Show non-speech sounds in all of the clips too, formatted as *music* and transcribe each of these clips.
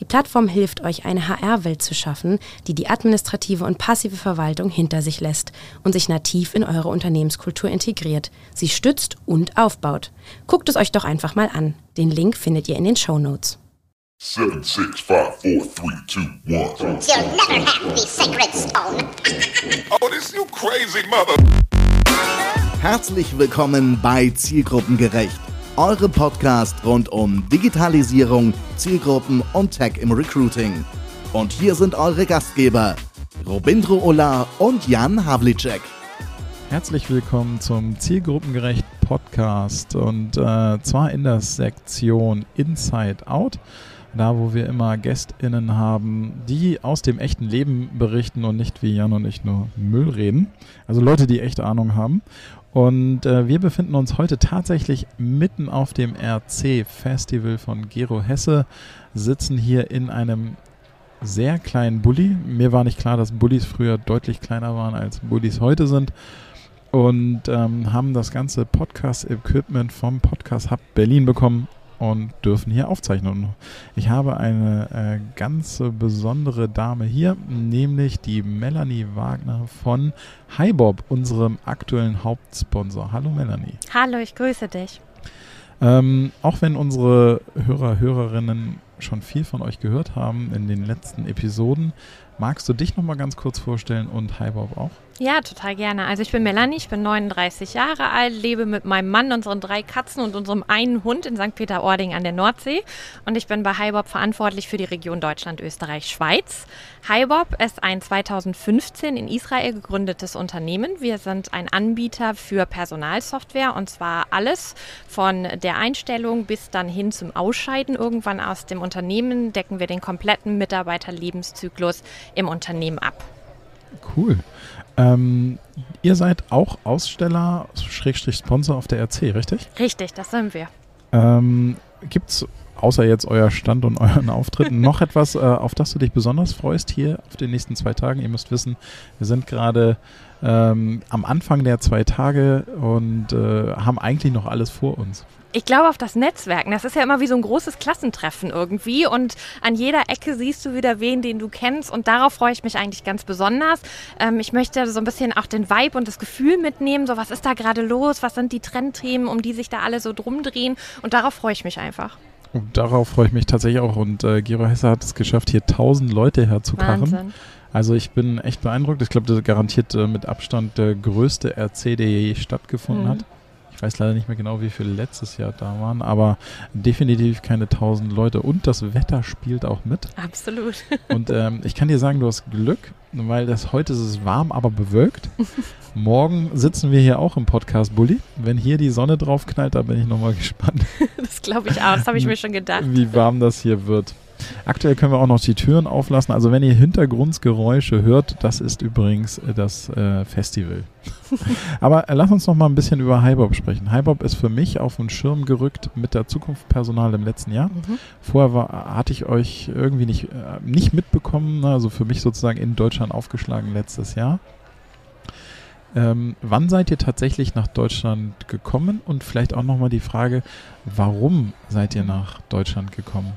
Die Plattform hilft euch, eine HR-Welt zu schaffen, die die administrative und passive Verwaltung hinter sich lässt und sich nativ in eure Unternehmenskultur integriert, sie stützt und aufbaut. Guckt es euch doch einfach mal an. Den Link findet ihr in den Show Notes. Seven, six, five, four, three, two, one. You'll never have the sacred stone. Oh, this you crazy mother. Herzlich willkommen bei Zielgruppengerecht, eure Podcast rund um Digitalisierung, Zielgruppen und Tech im Recruiting. Und hier sind eure Gastgeber, Robindro Ola und Jan Havlicek. Herzlich willkommen zum Zielgruppengerecht Podcast und äh, zwar in der Sektion Inside Out, da wo wir immer GästInnen haben, die aus dem echten Leben berichten und nicht wie Jan und ich nur Müll reden. Also Leute, die echte Ahnung haben. Und äh, wir befinden uns heute tatsächlich mitten auf dem RC-Festival von Gero Hesse, sitzen hier in einem sehr kleinen Bulli. Mir war nicht klar, dass Bullis früher deutlich kleiner waren, als Bullis heute sind. Und ähm, haben das ganze Podcast-Equipment vom Podcast Hub Berlin bekommen und dürfen hier aufzeichnen. Ich habe eine äh, ganz besondere Dame hier, nämlich die Melanie Wagner von HiBob, unserem aktuellen Hauptsponsor. Hallo Melanie. Hallo, ich grüße dich. Ähm, auch wenn unsere Hörer, Hörerinnen schon viel von euch gehört haben in den letzten Episoden, magst du dich noch mal ganz kurz vorstellen und HiBob auch? Ja, total gerne. Also ich bin Melanie, ich bin 39 Jahre alt, lebe mit meinem Mann, unseren drei Katzen und unserem einen Hund in St. Peter-Ording an der Nordsee. Und ich bin bei HiBob verantwortlich für die Region Deutschland, Österreich, Schweiz. HiBob ist ein 2015 in Israel gegründetes Unternehmen. Wir sind ein Anbieter für Personalsoftware und zwar alles von der Einstellung bis dann hin zum Ausscheiden irgendwann aus dem Unternehmen decken wir den kompletten Mitarbeiterlebenszyklus im Unternehmen ab. Cool. Ähm, ihr seid auch Aussteller, Schrägstrich Sponsor auf der RC, richtig? Richtig, das sind wir. Ähm, Gibt es außer jetzt euer Stand und euren Auftritten noch etwas, äh, auf das du dich besonders freust hier auf den nächsten zwei Tagen? Ihr müsst wissen, wir sind gerade ähm, am Anfang der zwei Tage und äh, haben eigentlich noch alles vor uns. Ich glaube auf das Netzwerken. Das ist ja immer wie so ein großes Klassentreffen irgendwie. Und an jeder Ecke siehst du wieder wen, den du kennst. Und darauf freue ich mich eigentlich ganz besonders. Ähm, ich möchte so ein bisschen auch den Vibe und das Gefühl mitnehmen. So, was ist da gerade los? Was sind die Trendthemen, um die sich da alle so drum drehen? Und darauf freue ich mich einfach. Und darauf freue ich mich tatsächlich auch. Und äh, Gero Hesse hat es geschafft, hier 1000 Leute herzukarren. Wahnsinn. Also ich bin echt beeindruckt. Ich glaube, das garantiert äh, mit Abstand der größte RC, der je stattgefunden Mhm. hat. Ich weiß leider nicht mehr genau, wie viele letztes Jahr da waren, aber definitiv keine 1000 Leute. Und das Wetter spielt auch mit. Absolut. Und ähm, ich kann dir sagen, du hast Glück, weil das heute ist es warm, aber bewölkt. Morgen sitzen wir hier auch im Podcast Bulli. Wenn hier die Sonne drauf knallt, da bin ich nochmal *laughs* gespannt, Das glaube ich auch. Das habe ich mir schon gedacht. wie warm das hier wird. Aktuell können wir auch noch die Türen auflassen. Also wenn ihr Hintergrundgeräusche hört, das ist übrigens äh, das äh, Festival. *laughs* Aber äh, lass uns noch mal ein bisschen über HiBob sprechen. HiBob ist für mich auf den Schirm gerückt mit der Zukunftspersonal im letzten Jahr. Mhm. Vorher war, hatte ich euch irgendwie nicht, äh, nicht mitbekommen, ne? also für mich sozusagen in Deutschland aufgeschlagen letztes Jahr. Ähm, wann seid ihr tatsächlich nach Deutschland gekommen? Und vielleicht auch nochmal die Frage, warum seid ihr nach Deutschland gekommen?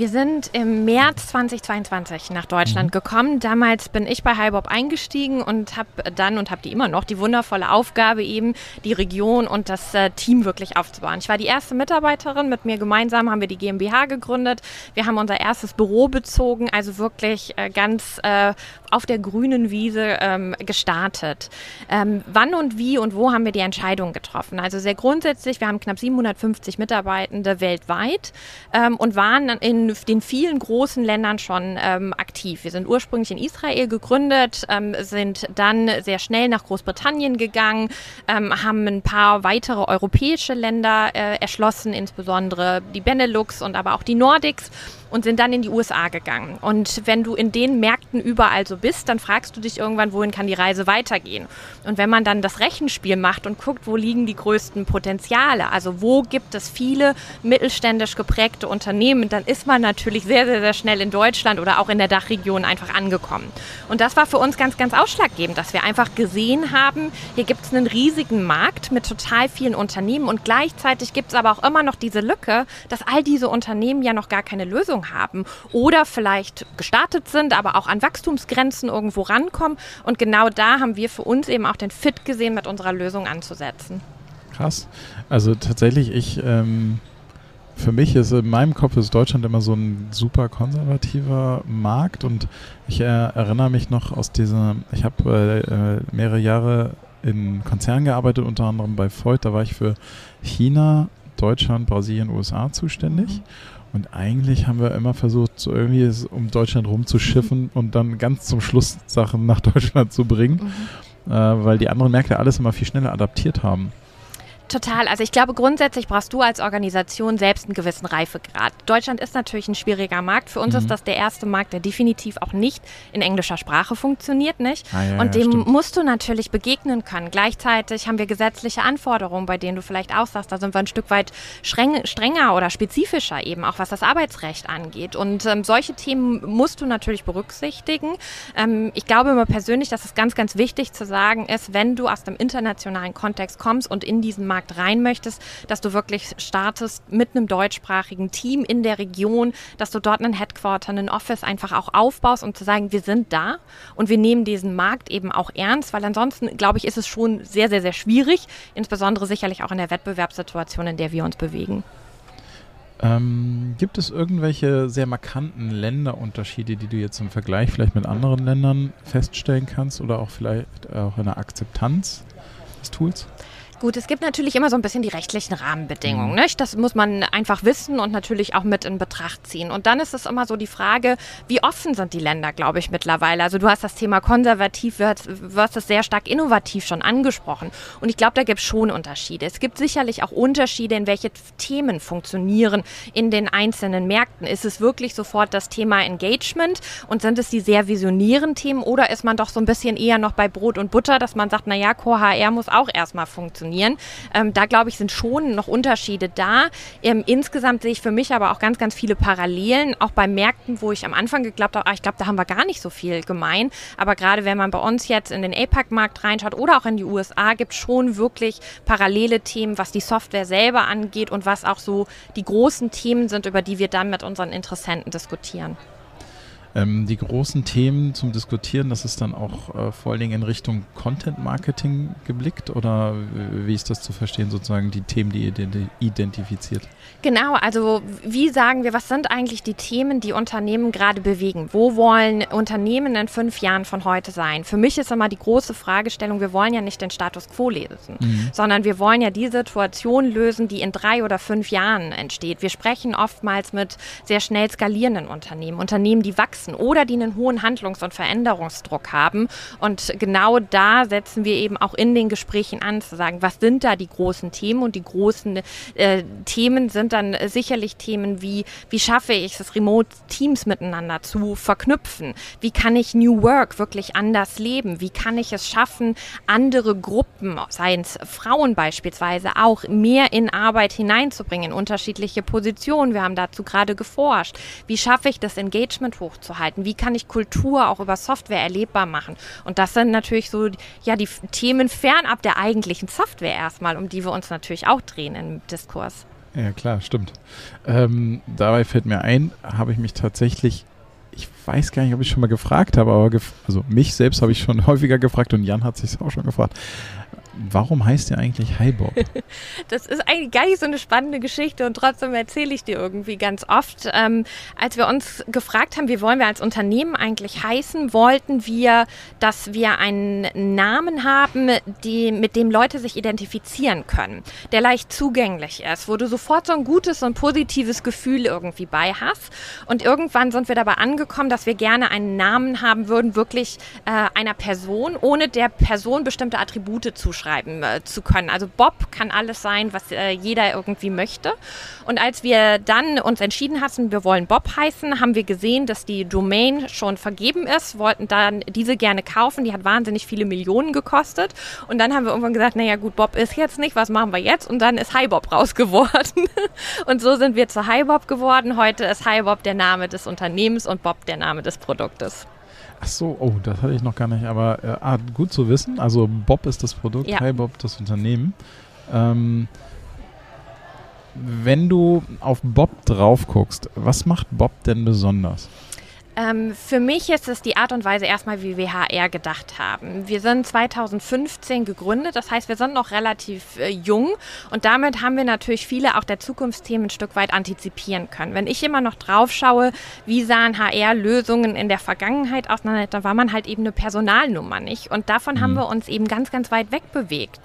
Wir sind im März 2022 nach Deutschland Mhm. gekommen. Damals bin ich bei HiBob eingestiegen und habe dann und habe die immer noch die wundervolle Aufgabe eben die Region und das äh, Team wirklich aufzubauen. Ich war die erste Mitarbeiterin. Mit mir gemeinsam haben wir die GmbH gegründet. Wir haben unser erstes Büro bezogen, also wirklich äh, ganz äh, auf der grünen Wiese ähm, gestartet. Ähm, wann und wie und wo haben wir die Entscheidung getroffen? Also sehr grundsätzlich, wir haben knapp 750 Mitarbeitende weltweit ähm, und waren in den vielen großen Ländern schon ähm, aktiv. Wir sind ursprünglich in Israel gegründet, ähm, sind dann sehr schnell nach Großbritannien gegangen, ähm, haben ein paar weitere europäische Länder äh, erschlossen, insbesondere die Benelux und aber auch die Nordics und sind dann in die USA gegangen. Und wenn du in den Märkten überall so bist, dann fragst du dich irgendwann, wohin kann die Reise weitergehen. Und wenn man dann das Rechenspiel macht und guckt, wo liegen die größten Potenziale, also wo gibt es viele mittelständisch geprägte Unternehmen, dann ist man natürlich sehr, sehr, sehr schnell in Deutschland oder auch in der Dachregion einfach angekommen. Und das war für uns ganz, ganz ausschlaggebend, dass wir einfach gesehen haben, hier gibt es einen riesigen Markt mit total vielen Unternehmen und gleichzeitig gibt es aber auch immer noch diese Lücke, dass all diese Unternehmen ja noch gar keine Lösung haben oder vielleicht gestartet sind, aber auch an Wachstumsgrenzen irgendwo rankommen. Und genau da haben wir für uns eben auch den Fit gesehen, mit unserer Lösung anzusetzen. Krass. Also tatsächlich, ich, ähm, für mich ist in meinem Kopf ist Deutschland immer so ein super konservativer Markt und ich äh, erinnere mich noch aus dieser, ich habe äh, äh, mehrere Jahre in Konzernen gearbeitet, unter anderem bei Voigt, da war ich für China, Deutschland, Brasilien, USA zuständig. Mhm. Und eigentlich haben wir immer versucht, so irgendwie es um Deutschland rumzuschiffen und dann ganz zum Schluss Sachen nach *laughs* Deutschland zu bringen, mhm. äh, weil die anderen Märkte alles immer viel schneller adaptiert haben. Total. Also ich glaube, grundsätzlich brauchst du als Organisation selbst einen gewissen Reifegrad. Deutschland ist natürlich ein schwieriger Markt. Für uns mhm. ist das der erste Markt, der definitiv auch nicht in englischer Sprache funktioniert, nicht? Ah, ja, und dem ja, musst du natürlich begegnen können. Gleichzeitig haben wir gesetzliche Anforderungen, bei denen du vielleicht auch sagst, da sind wir ein Stück weit streng, strenger oder spezifischer eben, auch was das Arbeitsrecht angeht. Und ähm, solche Themen musst du natürlich berücksichtigen. Ähm, ich glaube immer persönlich, dass es ganz, ganz wichtig zu sagen ist, wenn du aus dem internationalen Kontext kommst und in diesen Markt Markt rein möchtest, dass du wirklich startest mit einem deutschsprachigen Team in der Region, dass du dort einen Headquarter, einen Office einfach auch aufbaust, um zu sagen, wir sind da und wir nehmen diesen Markt eben auch ernst, weil ansonsten, glaube ich, ist es schon sehr, sehr, sehr schwierig, insbesondere sicherlich auch in der Wettbewerbssituation, in der wir uns bewegen. Ähm, gibt es irgendwelche sehr markanten Länderunterschiede, die du jetzt im Vergleich vielleicht mit anderen Ländern feststellen kannst oder auch vielleicht auch in der Akzeptanz des Tools? Gut, es gibt natürlich immer so ein bisschen die rechtlichen Rahmenbedingungen. Mhm. Nicht? Das muss man einfach wissen und natürlich auch mit in Betracht ziehen. Und dann ist es immer so die Frage, wie offen sind die Länder, glaube ich, mittlerweile. Also du hast das Thema konservativ versus sehr stark innovativ schon angesprochen. Und ich glaube, da gibt es schon Unterschiede. Es gibt sicherlich auch Unterschiede, in welche Themen funktionieren in den einzelnen Märkten. Ist es wirklich sofort das Thema Engagement und sind es die sehr visionären Themen oder ist man doch so ein bisschen eher noch bei Brot und Butter, dass man sagt, naja, Core HR muss auch erstmal funktionieren funktionieren. Ähm, da glaube ich, sind schon noch Unterschiede da. Ähm, insgesamt sehe ich für mich aber auch ganz, ganz viele Parallelen, auch bei Märkten, wo ich am Anfang geglaubt habe, ah, ich glaube, da haben wir gar nicht so viel gemein. Aber gerade wenn man bei uns jetzt in den APAC-Markt reinschaut oder auch in die USA, gibt es schon wirklich parallele Themen, was die Software selber angeht und was auch so die großen Themen sind, über die wir dann mit unseren Interessenten diskutieren. Ähm, die großen Themen zum Diskutieren, das ist dann auch äh, vor allen Dingen in Richtung Content Marketing geblickt oder wie ist das zu verstehen, sozusagen die Themen, die ihr identifiziert? Genau, also wie sagen wir, was sind eigentlich die Themen, die Unternehmen gerade bewegen? Wo wollen Unternehmen in fünf Jahren von heute sein? Für mich ist immer die große Fragestellung, wir wollen ja nicht den Status quo lösen, mhm. sondern wir wollen ja die Situation lösen, die in drei oder fünf Jahren entsteht. Wir sprechen oftmals mit sehr schnell skalierenden Unternehmen, Unternehmen, die wachsen wachsen oder die einen hohen Handlungs- und Veränderungsdruck haben. Und genau da setzen wir eben auch in den Gesprächen an, zu sagen, was sind da die großen Themen? Und die großen äh, Themen sind dann sicherlich Themen wie, wie schaffe ich es, Remote-Teams miteinander zu verknüpfen? Wie kann ich New Work wirklich anders leben? Wie kann ich es schaffen, andere Gruppen, seien es Frauen beispielsweise, auch mehr in Arbeit hineinzubringen, in unterschiedliche Positionen? Wir haben dazu gerade geforscht. Wie schaffe ich das Engagement hochzuhalten? Halten? Wie kann ich Kultur auch über Software erlebbar machen? Und das sind natürlich so ja die Themen fernab der eigentlichen Software erstmal, um die wir uns natürlich auch drehen im Diskurs. Ja, klar, stimmt. Ähm, dabei fällt mir ein, habe ich mich tatsächlich, ich weiß gar nicht, ob ich schon mal gefragt habe, aber gef also mich selbst habe ich schon *laughs* häufiger gefragt und Jan hat sich auch schon gefragt. Warum heißt der eigentlich Highbob? *laughs* das ist eigentlich gar nicht so eine spannende Geschichte und trotzdem erzähle ich dir irgendwie ganz oft. Ähm, als wir uns gefragt haben, wie wollen wir als Unternehmen eigentlich heißen, wollten wir, dass wir einen Namen haben, die, mit dem Leute sich identifizieren können, der leicht zugänglich ist, wo du sofort so ein gutes und positives Gefühl irgendwie bei hast. Und irgendwann sind wir dabei angekommen, dass wir gerne einen Namen haben würden, wirklich äh, einer Person, ohne der Person bestimmte Attribute zuschreiben schreiben äh, zu können. Also Bob kann alles sein, was äh, jeder irgendwie möchte. Und als wir dann uns entschieden hatten, wir wollen Bob heißen, haben wir gesehen, dass die Domain schon vergeben ist, wollten dann diese gerne kaufen. Die hat wahnsinnig viele Millionen gekostet. Und dann haben wir irgendwann gesagt, naja gut, Bob ist jetzt nicht, was machen wir jetzt? Und dann ist HiBob *laughs* raus geworden. und so sind wir zu HiBob geworden. Heute ist HiBob der Name des Unternehmens und Bob der Name des Produktes. Ach so, oh, das hatte ich noch gar nicht, aber äh, ah, gut zu wissen. Also Bob ist das Produkt, Ja. Hi Bob das Unternehmen. Ähm, wenn du auf Bob drauf guckst, was macht Bob denn besonders? Ähm, für mich ist es die Art und Weise erstmal, wie wir HR gedacht haben. Wir sind 2015 gegründet, das heißt, wir sind noch relativ äh, jung und damit haben wir natürlich viele auch der Zukunftsthemen ein Stück weit antizipieren können. Wenn ich immer noch drauf schaue, wie sahen HR-Lösungen in der Vergangenheit aus, dann da war man halt eben eine Personalnummer nicht und davon haben wir uns eben ganz, ganz weit weg bewegt.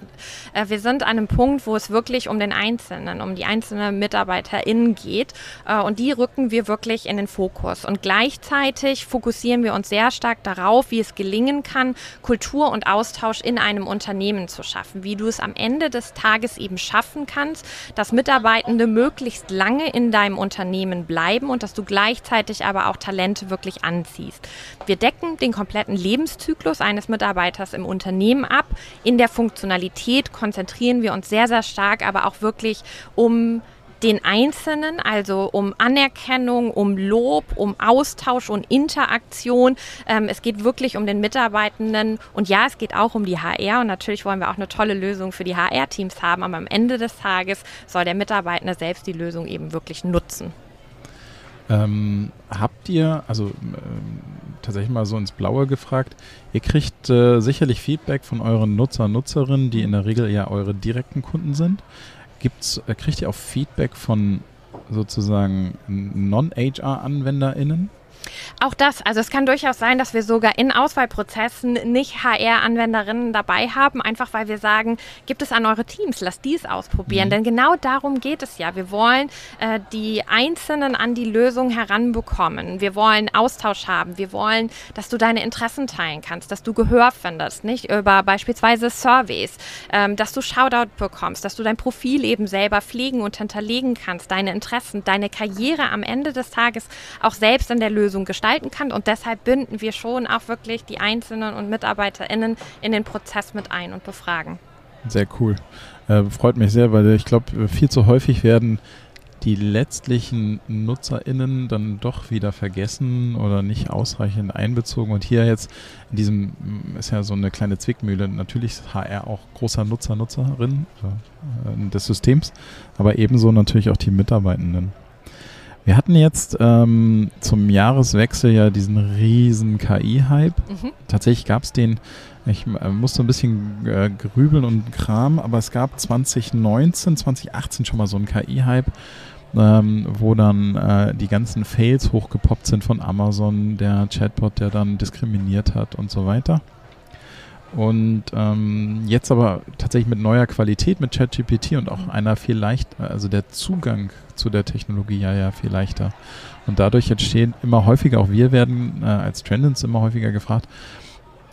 Äh, wir sind an einem Punkt, wo es wirklich um den Einzelnen, um die einzelnen MitarbeiterInnen geht äh, und die rücken wir wirklich in den Fokus und gleichzeitig fokussieren wir uns sehr stark darauf, wie es gelingen kann, Kultur und Austausch in einem Unternehmen zu schaffen, wie du es am Ende des Tages eben schaffen kannst, dass Mitarbeitende möglichst lange in deinem Unternehmen bleiben und dass du gleichzeitig aber auch Talente wirklich anziehst. Wir decken den kompletten Lebenszyklus eines Mitarbeiters im Unternehmen ab. In der Funktionalität konzentrieren wir uns sehr, sehr stark aber auch wirklich um den Einzelnen, also um Anerkennung, um Lob, um Austausch und Interaktion. Ähm, es geht wirklich um den Mitarbeitenden und ja, es geht auch um die HR und natürlich wollen wir auch eine tolle Lösung für die HR-Teams haben, aber am Ende des Tages soll der Mitarbeitende selbst die Lösung eben wirklich nutzen. Ähm, habt ihr, also ähm, tatsächlich mal so ins Blaue gefragt, ihr kriegt äh, sicherlich Feedback von euren Nutzer, Nutzerinnen, die in der Regel ja eure direkten Kunden sind. Gibt's, äh, kriegt ihr auch Feedback von sozusagen Non-HR-AnwenderInnen? Auch das, also es kann durchaus sein, dass wir sogar in Auswahlprozessen nicht HR-Anwenderinnen dabei haben, einfach weil wir sagen, gibt es an eure Teams, lasst die es ausprobieren. Denn genau darum geht es ja. Wir wollen äh, die Einzelnen an die Lösung heranbekommen. Wir wollen Austausch haben. Wir wollen, dass du deine Interessen teilen kannst, dass du Gehör findest, nicht über beispielsweise Surveys, ähm, dass du Shoutout bekommst, dass du dein Profil eben selber pflegen und hinterlegen kannst, deine Interessen, deine Karriere am Ende des Tages auch selbst in der Lösung gestalten kann. Und deshalb binden wir schon auch wirklich die Einzelnen und MitarbeiterInnen in den Prozess mit ein und befragen. Sehr cool. Äh, freut mich sehr, weil ich glaube, viel zu häufig werden die letztlichen NutzerInnen dann doch wieder vergessen oder nicht ausreichend einbezogen. Und hier jetzt in diesem mm, ist ja so eine kleine Zwickmühle. Natürlich ist HR auch großer Nutzer, Nutzerin äh, des Systems, aber ebenso natürlich auch die Mitarbeitenden. Wir hatten jetzt ähm, zum Jahreswechsel ja diesen riesen KI-Hype. Mhm. Tatsächlich gab es den, ich äh, musste ein bisschen äh, grübeln und Kram, aber es gab 2019, 2018 schon mal so einen KI-Hype, ähm, wo dann äh, die ganzen Fails hochgepoppt sind von Amazon, der Chatbot, der dann diskriminiert hat und so weiter. Und ähm, jetzt aber tatsächlich mit neuer Qualität, mit ChatGPT und auch einer viel leichter, also der Zugang zu der Technologie ja, ja viel leichter. Und dadurch entstehen immer häufiger, auch wir werden äh, als Trendens immer häufiger gefragt,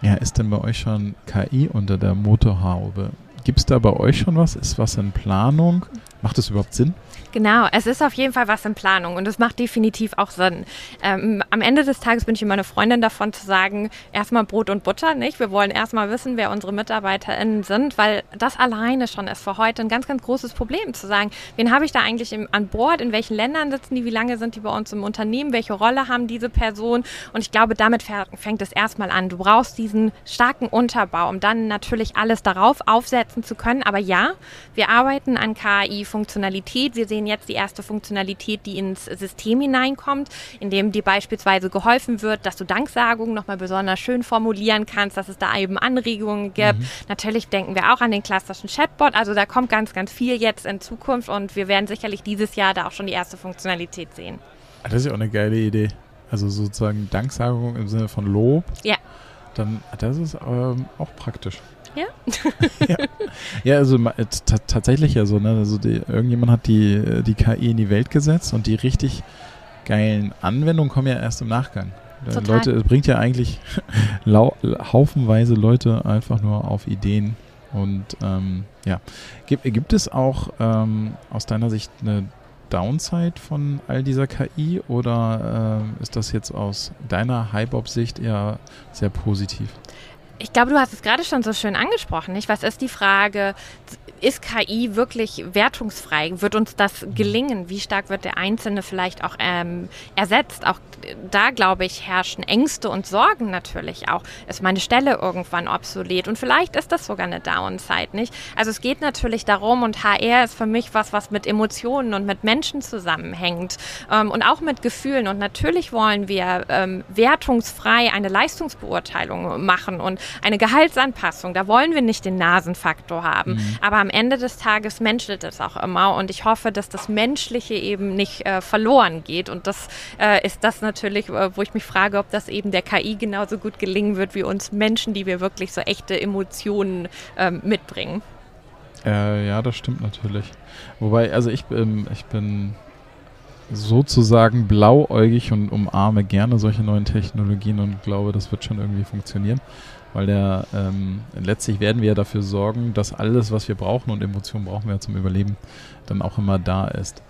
ja, ist denn bei euch schon KI unter der Motorhaube? Gibt es da bei euch schon was? Ist was in Planung? Macht das überhaupt Sinn? Genau, es ist auf jeden Fall was in Planung und es macht definitiv auch Sinn. Ähm, am Ende des Tages bin ich immer eine Freundin davon zu sagen, erstmal Brot und Butter, nicht? Wir wollen erstmal wissen, wer unsere MitarbeiterInnen sind, weil das alleine schon ist für heute ein ganz, ganz großes Problem zu sagen, wen habe ich da eigentlich im, an Bord, in welchen Ländern sitzen die, wie lange sind die bei uns im Unternehmen, welche Rolle haben diese Personen und ich glaube, damit fängt es erstmal an. Du brauchst diesen starken Unterbau, um dann natürlich alles darauf aufsetzen zu können, aber ja, wir arbeiten an KI-Funktionalität, wir sehen jetzt die erste Funktionalität, die ins System hineinkommt, indem dir beispielsweise geholfen wird, dass du Danksagungen nochmal besonders schön formulieren kannst, dass es da eben Anregungen gibt. Mhm. Natürlich denken wir auch an den klassischen Chatbot. Also da kommt ganz, ganz viel jetzt in Zukunft und wir werden sicherlich dieses Jahr da auch schon die erste Funktionalität sehen. Das ist ja auch eine geile Idee. Also sozusagen Danksagung im Sinne von Lob. Ja. Dann, das ist ähm, auch praktisch. Ja. ja. *laughs* ja, also tatsächlich ja so, ne? Also die, irgendjemand hat die, die KI in die Welt gesetzt und die richtig geilen Anwendungen kommen ja erst im Nachgang. Total. Leute, es bringt ja eigentlich *laughs* haufenweise Leute einfach nur auf Ideen, Und ähm, ja, gibt, gibt es auch ähm, aus deiner Sicht eine Downside von all dieser KI oder äh, ist das jetzt aus deiner Hype-Op-Sicht eher sehr positiv? Ich glaube, du hast es gerade schon so schön angesprochen. Nicht? Was ist die Frage? Ist KI wirklich wertungsfrei? Wird uns das gelingen? Wie stark wird der Einzelne vielleicht auch ähm, ersetzt? Auch da, glaube ich, herrschen Ängste und Sorgen natürlich auch. Ist meine Stelle irgendwann obsolet? Und vielleicht ist das sogar eine Downside, nicht? Also es geht natürlich darum, und HR ist für mich was, was mit Emotionen und mit Menschen zusammenhängt ähm, und auch mit Gefühlen. Und natürlich wollen wir ähm, wertungsfrei eine Leistungsbeurteilung machen und eine Gehaltsanpassung. Da wollen wir nicht den Nasenfaktor haben. Mhm. Aber am Ende des Tages menschelt es auch immer. Und ich hoffe, dass das Menschliche eben nicht äh, verloren geht. Und das äh, ist das natürlich, äh, wo ich mich frage, ob das eben der KI genauso gut gelingen wird wie uns Menschen, die wir wirklich so echte Emotionen ähm, mitbringen. Äh, ja, das stimmt natürlich. Wobei, also ich, ähm, ich bin sozusagen blauäugig und umarme gerne solche neuen Technologien und glaube, das wird schon irgendwie funktionieren weil der ähm, letztlich werden wir ja dafür sorgen, dass alles, was wir brauchen und Emotionen brauchen wir zum Überleben, dann auch immer da ist.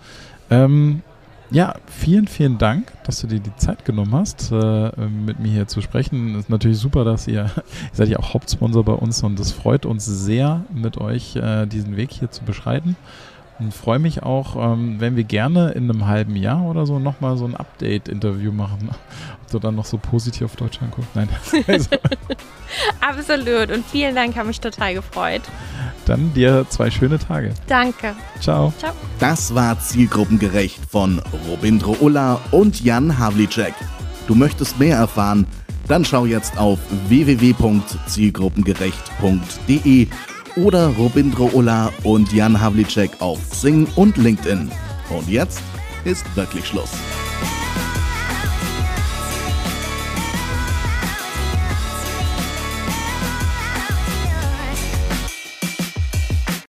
Ähm, ja, vielen, vielen Dank, dass du dir die Zeit genommen hast, äh, mit mir hier zu sprechen. Ist natürlich super, dass ihr, *laughs* ihr seid ja auch Hauptsponsor bei uns und es freut uns sehr, mit euch äh, diesen Weg hier zu beschreiten. Und freue mich auch, ähm, wenn wir gerne in einem halben Jahr oder so nochmal so ein Update-Interview machen. *laughs* Ob du dann noch so positiv auf Deutschland guckst. Nein. *laughs* Absolut. Und vielen Dank, habe mich total gefreut. Dann dir zwei schöne Tage. Danke. Ciao. Ciao. Das war Zielgruppengerecht von Robindro Ulla und Jan Havlicek. Du möchtest mehr erfahren? Dann schau jetzt auf www.zielgruppengerecht.de oder Robindro Ulla und Jan Havlicek auf Xing und LinkedIn. Und jetzt ist wirklich Schluss.